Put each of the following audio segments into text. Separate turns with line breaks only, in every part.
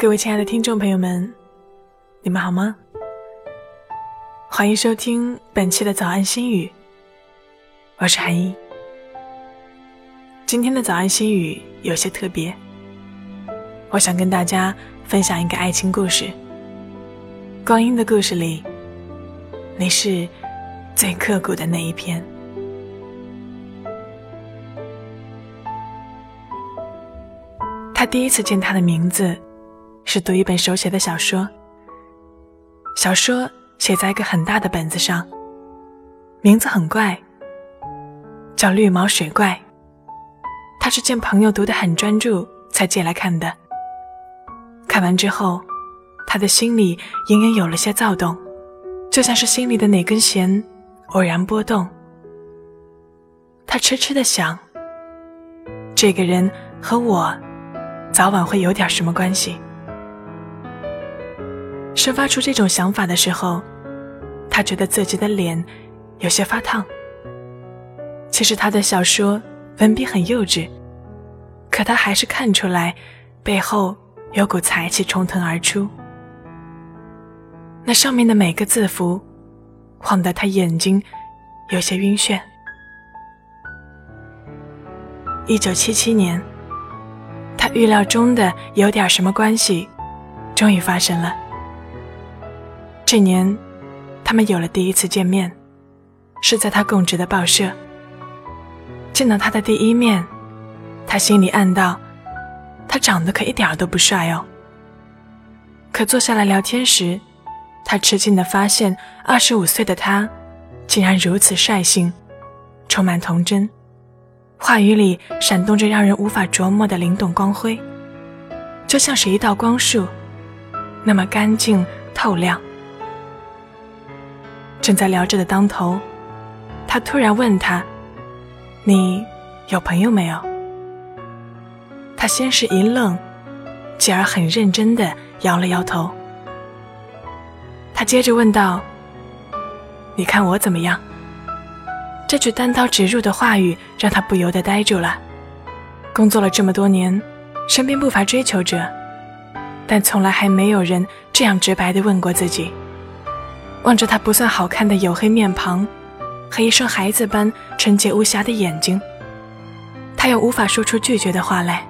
各位亲爱的听众朋友们，你们好吗？欢迎收听本期的早安心语，我是韩一。今天的早安心语有些特别，我想跟大家分享一个爱情故事。光阴的故事里，你是最刻骨的那一篇。他第一次见他的名字。是读一本手写的小说，小说写在一个很大的本子上，名字很怪，叫《绿毛水怪》。他是见朋友读得很专注才借来看的。看完之后，他的心里隐隐有了些躁动，就像是心里的哪根弦偶然波动。他痴痴的想，这个人和我早晚会有点什么关系。生发出这种想法的时候，他觉得自己的脸有些发烫。其实他的小说文笔很幼稚，可他还是看出来背后有股才气冲腾而出。那上面的每个字符，晃得他眼睛有些晕眩。一九七七年，他预料中的有点什么关系，终于发生了。这年，他们有了第一次见面，是在他供职的报社。见到他的第一面，他心里暗道：他长得可一点都不帅哦。可坐下来聊天时，他吃惊地发现，二十五岁的他，竟然如此率性，充满童真，话语里闪动着让人无法琢磨的灵动光辉，就像是一道光束，那么干净透亮。正在聊着的当头，他突然问他：“你有朋友没有？”他先是一愣，继而很认真的摇了摇头。他接着问道：“你看我怎么样？”这句单刀直入的话语让他不由得呆住了。工作了这么多年，身边不乏追求者，但从来还没有人这样直白的问过自己。望着他不算好看的黝黑面庞，和一双孩子般纯洁无瑕的眼睛，他又无法说出拒绝的话来。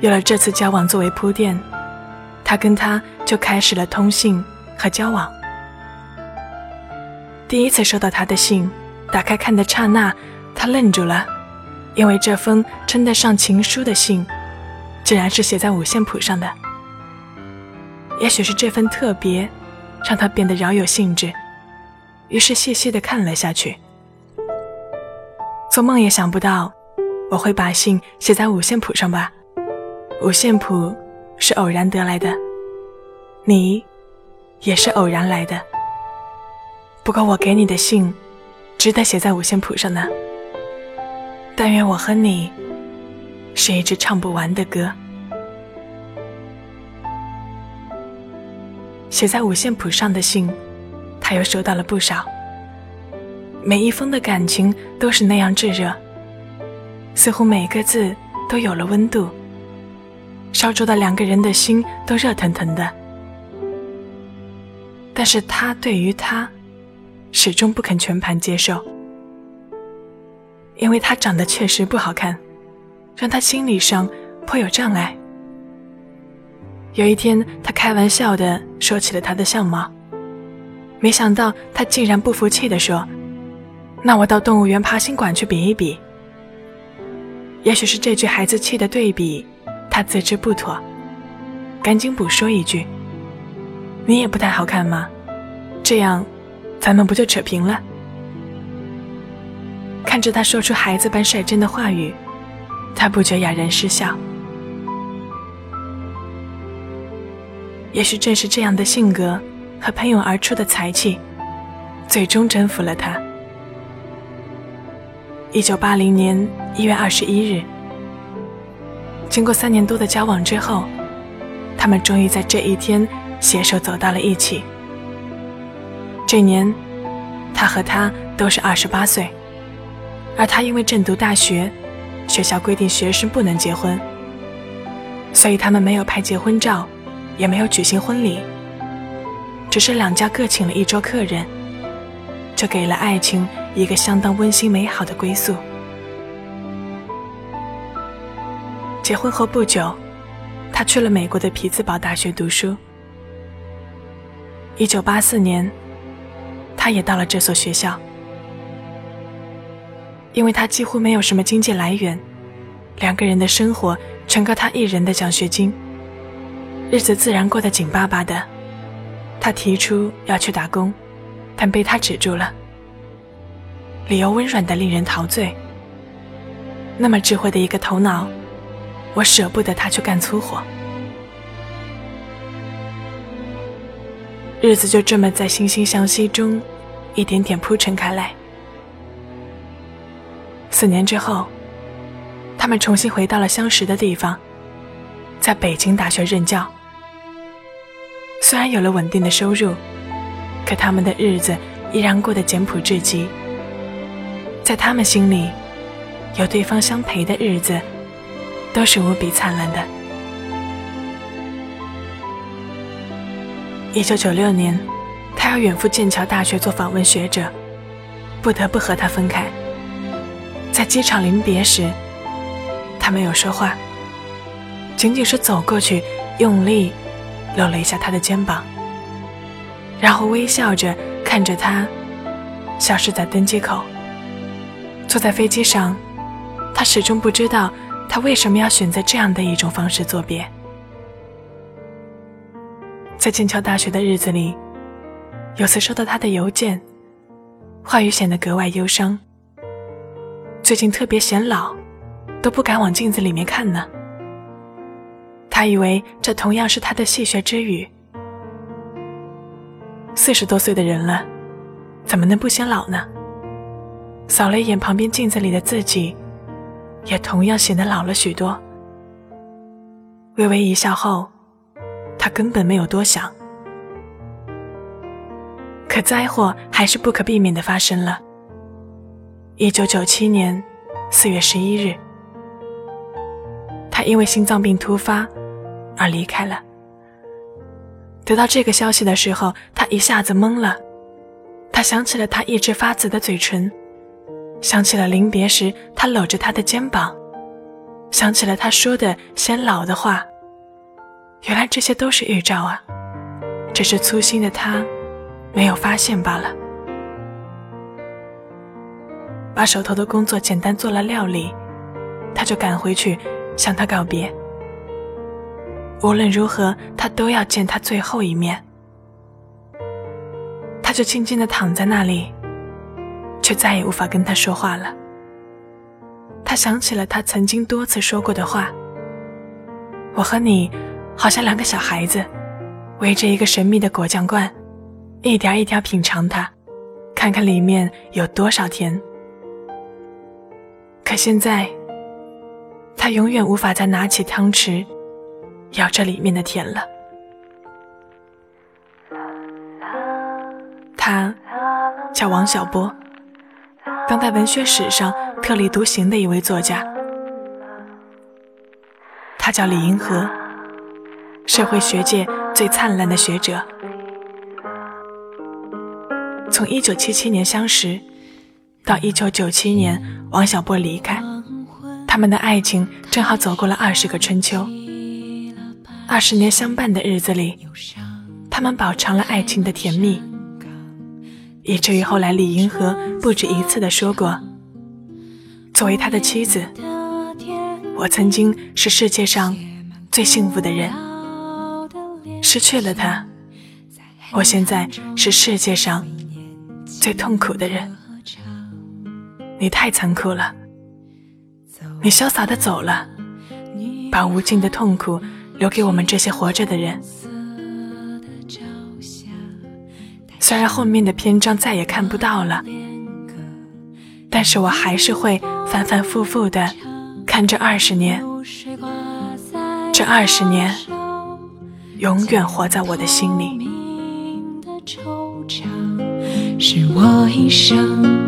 有了这次交往作为铺垫，他跟他就开始了通信和交往。第一次收到他的信，打开看的刹那，他愣住了，因为这封称得上情书的信，竟然是写在五线谱上的。也许是这份特别。让他变得饶有兴致，于是细细的看了下去。做梦也想不到，我会把信写在五线谱上吧？五线谱是偶然得来的，你也是偶然来的。不过我给你的信，值得写在五线谱上呢。但愿我和你，是一支唱不完的歌。写在五线谱上的信，他又收到了不少。每一封的感情都是那样炙热，似乎每个字都有了温度，烧灼的两个人的心都热腾腾的。但是他对于他，始终不肯全盘接受，因为他长得确实不好看，让他心理上颇有障碍。有一天，他开玩笑的说起了他的相貌，没想到他竟然不服气的说：“那我到动物园爬行馆去比一比。”也许是这句孩子气的对比，他自知不妥，赶紧补说一句：“你也不太好看吗？这样，咱们不就扯平了？”看着他说出孩子般率真的话语，他不觉哑然失笑。也许正是这样的性格和喷涌而出的才气，最终征服了他。一九八零年一月二十一日，经过三年多的交往之后，他们终于在这一天携手走到了一起。这年，他和她都是二十八岁，而他因为正读大学，学校规定学生不能结婚。所以他们没有拍结婚照，也没有举行婚礼，只是两家各请了一桌客人，就给了爱情一个相当温馨美好的归宿。结婚后不久，他去了美国的匹兹堡大学读书。一九八四年，他也到了这所学校。因为他几乎没有什么经济来源，两个人的生活全靠他一人的奖学金，日子自然过得紧巴巴的。他提出要去打工，但被他止住了，理由温软的令人陶醉。那么智慧的一个头脑，我舍不得他去干粗活。日子就这么在惺惺相惜中，一点点铺陈开来。四年之后，他们重新回到了相识的地方，在北京大学任教。虽然有了稳定的收入，可他们的日子依然过得简朴至极。在他们心里，有对方相陪的日子，都是无比灿烂的。一九九六年，他要远赴剑桥大学做访问学者，不得不和他分开。在机场临别时，他没有说话，仅仅是走过去，用力搂了一下他的肩膀，然后微笑着看着他消失在登机口。坐在飞机上，他始终不知道他为什么要选择这样的一种方式作别。在剑桥大学的日子里，有次收到他的邮件，话语显得格外忧伤。最近特别显老，都不敢往镜子里面看呢。他以为这同样是他的戏谑之语。四十多岁的人了，怎么能不显老呢？扫了一眼旁边镜子里的自己，也同样显得老了许多。微微一笑后，他根本没有多想。可灾祸还是不可避免的发生了。一九九七年四月十一日，他因为心脏病突发而离开了。得到这个消息的时候，他一下子懵了。他想起了他一直发紫的嘴唇，想起了临别时他搂着他的肩膀，想起了他说的显老的话。原来这些都是预兆啊，只是粗心的他没有发现罢了。把手头的工作简单做了料理，他就赶回去向他告别。无论如何，他都要见他最后一面。他就静静地躺在那里，却再也无法跟他说话了。他想起了他曾经多次说过的话：“我和你，好像两个小孩子，围着一个神秘的果酱罐，一点一点品尝它，看看里面有多少甜。”可现在，他永远无法再拿起汤匙，咬这里面的甜了。他叫王小波，当代文学史上特立独行的一位作家。他叫李银河，社会学界最灿烂的学者。从一九七七年相识。到一九九七年，王小波离开，他们的爱情正好走过了二十个春秋。二十年相伴的日子里，他们饱尝了爱情的甜蜜，以至于后来李银河不止一次的说过：“作为他的妻子，我曾经是世界上最幸福的人，失去了他，我现在是世界上最痛苦的人。”你太残酷了，你潇洒的走了，把无尽的痛苦留给我们这些活着的人。虽然后面的篇章再也看不到了，但是我还是会反反复复的看这二十年，这二十年永远活在我的心里。是我一生。